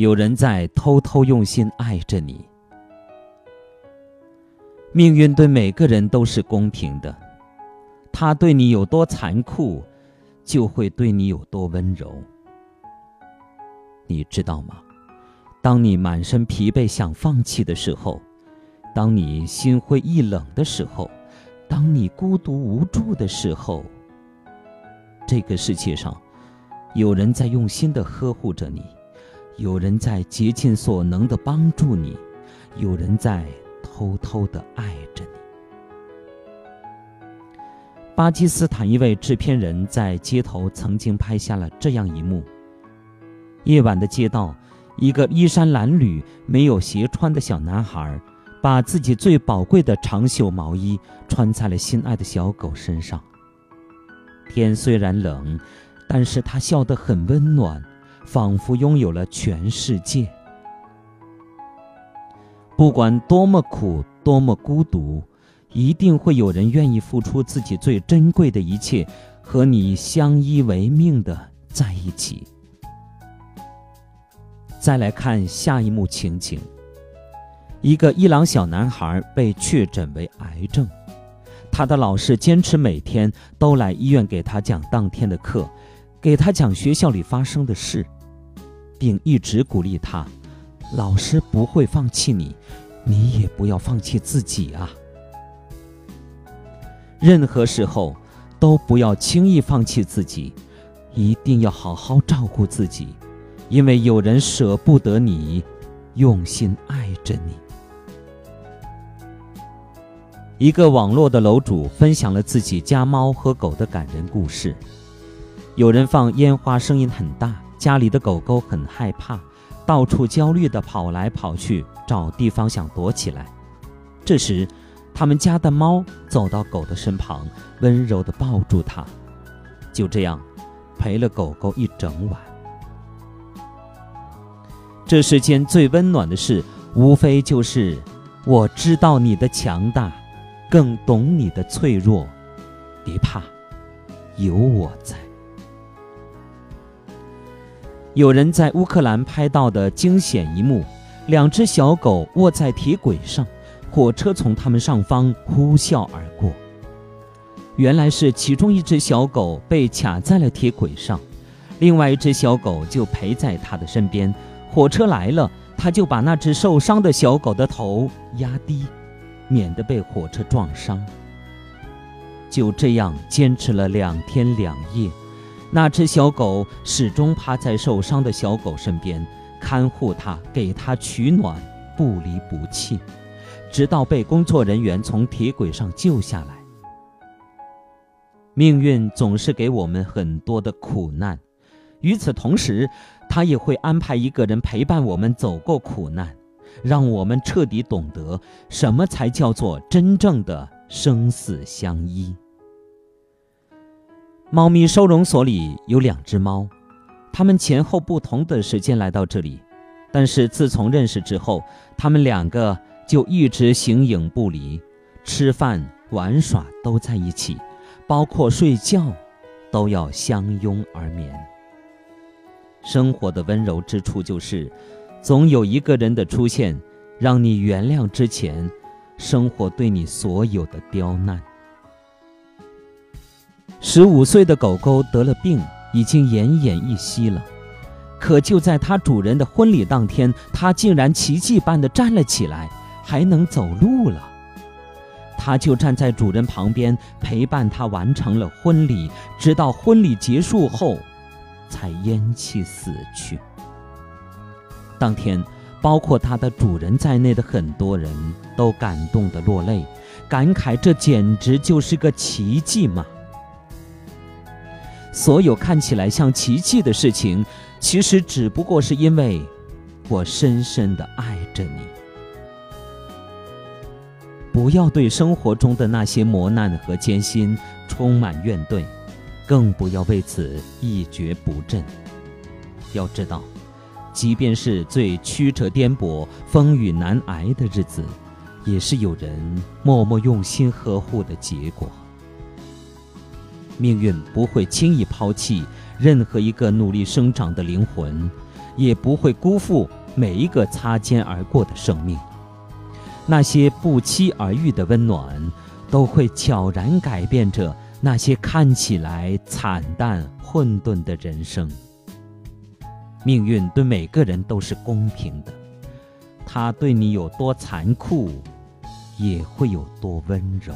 有人在偷偷用心爱着你。命运对每个人都是公平的，他对你有多残酷，就会对你有多温柔。你知道吗？当你满身疲惫想放弃的时候，当你心灰意冷的时候，当你孤独无助的时候，这个世界上，有人在用心的呵护着你，有人在竭尽所能的帮助你，有人在偷偷的爱着你。巴基斯坦一位制片人在街头曾经拍下了这样一幕：夜晚的街道，一个衣衫褴褛、没有鞋穿的小男孩。把自己最宝贵的长袖毛衣穿在了心爱的小狗身上。天虽然冷，但是他笑得很温暖，仿佛拥有了全世界。不管多么苦，多么孤独，一定会有人愿意付出自己最珍贵的一切，和你相依为命的在一起。再来看下一幕情景。一个伊朗小男孩被确诊为癌症，他的老师坚持每天都来医院给他讲当天的课，给他讲学校里发生的事，并一直鼓励他：“老师不会放弃你，你也不要放弃自己啊！任何时候都不要轻易放弃自己，一定要好好照顾自己，因为有人舍不得你，用心爱着你。”一个网络的楼主分享了自己家猫和狗的感人故事。有人放烟花，声音很大，家里的狗狗很害怕，到处焦虑地跑来跑去，找地方想躲起来。这时，他们家的猫走到狗的身旁，温柔地抱住它，就这样陪了狗狗一整晚。这世间最温暖的事，无非就是我知道你的强大。更懂你的脆弱，别怕，有我在。有人在乌克兰拍到的惊险一幕：两只小狗卧在铁轨上，火车从它们上方呼啸而过。原来是其中一只小狗被卡在了铁轨上，另外一只小狗就陪在它的身边。火车来了，它就把那只受伤的小狗的头压低。免得被火车撞伤。就这样坚持了两天两夜，那只小狗始终趴在受伤的小狗身边，看护它，给它取暖，不离不弃，直到被工作人员从铁轨上救下来。命运总是给我们很多的苦难，与此同时，他也会安排一个人陪伴我们走过苦难。让我们彻底懂得什么才叫做真正的生死相依。猫咪收容所里有两只猫，它们前后不同的时间来到这里，但是自从认识之后，它们两个就一直形影不离，吃饭、玩耍都在一起，包括睡觉，都要相拥而眠。生活的温柔之处就是。总有一个人的出现，让你原谅之前生活对你所有的刁难。十五岁的狗狗得了病，已经奄奄一息了。可就在它主人的婚礼当天，它竟然奇迹般的站了起来，还能走路了。它就站在主人旁边，陪伴他完成了婚礼，直到婚礼结束后，才咽气死去。当天，包括它的主人在内的很多人都感动的落泪，感慨这简直就是个奇迹嘛！所有看起来像奇迹的事情，其实只不过是因为我深深的爱着你。不要对生活中的那些磨难和艰辛充满怨怼，更不要为此一蹶不振。要知道。即便是最曲折颠簸、风雨难挨的日子，也是有人默默用心呵护的结果。命运不会轻易抛弃任何一个努力生长的灵魂，也不会辜负每一个擦肩而过的生命。那些不期而遇的温暖，都会悄然改变着那些看起来惨淡混沌的人生。命运对每个人都是公平的，他对你有多残酷，也会有多温柔。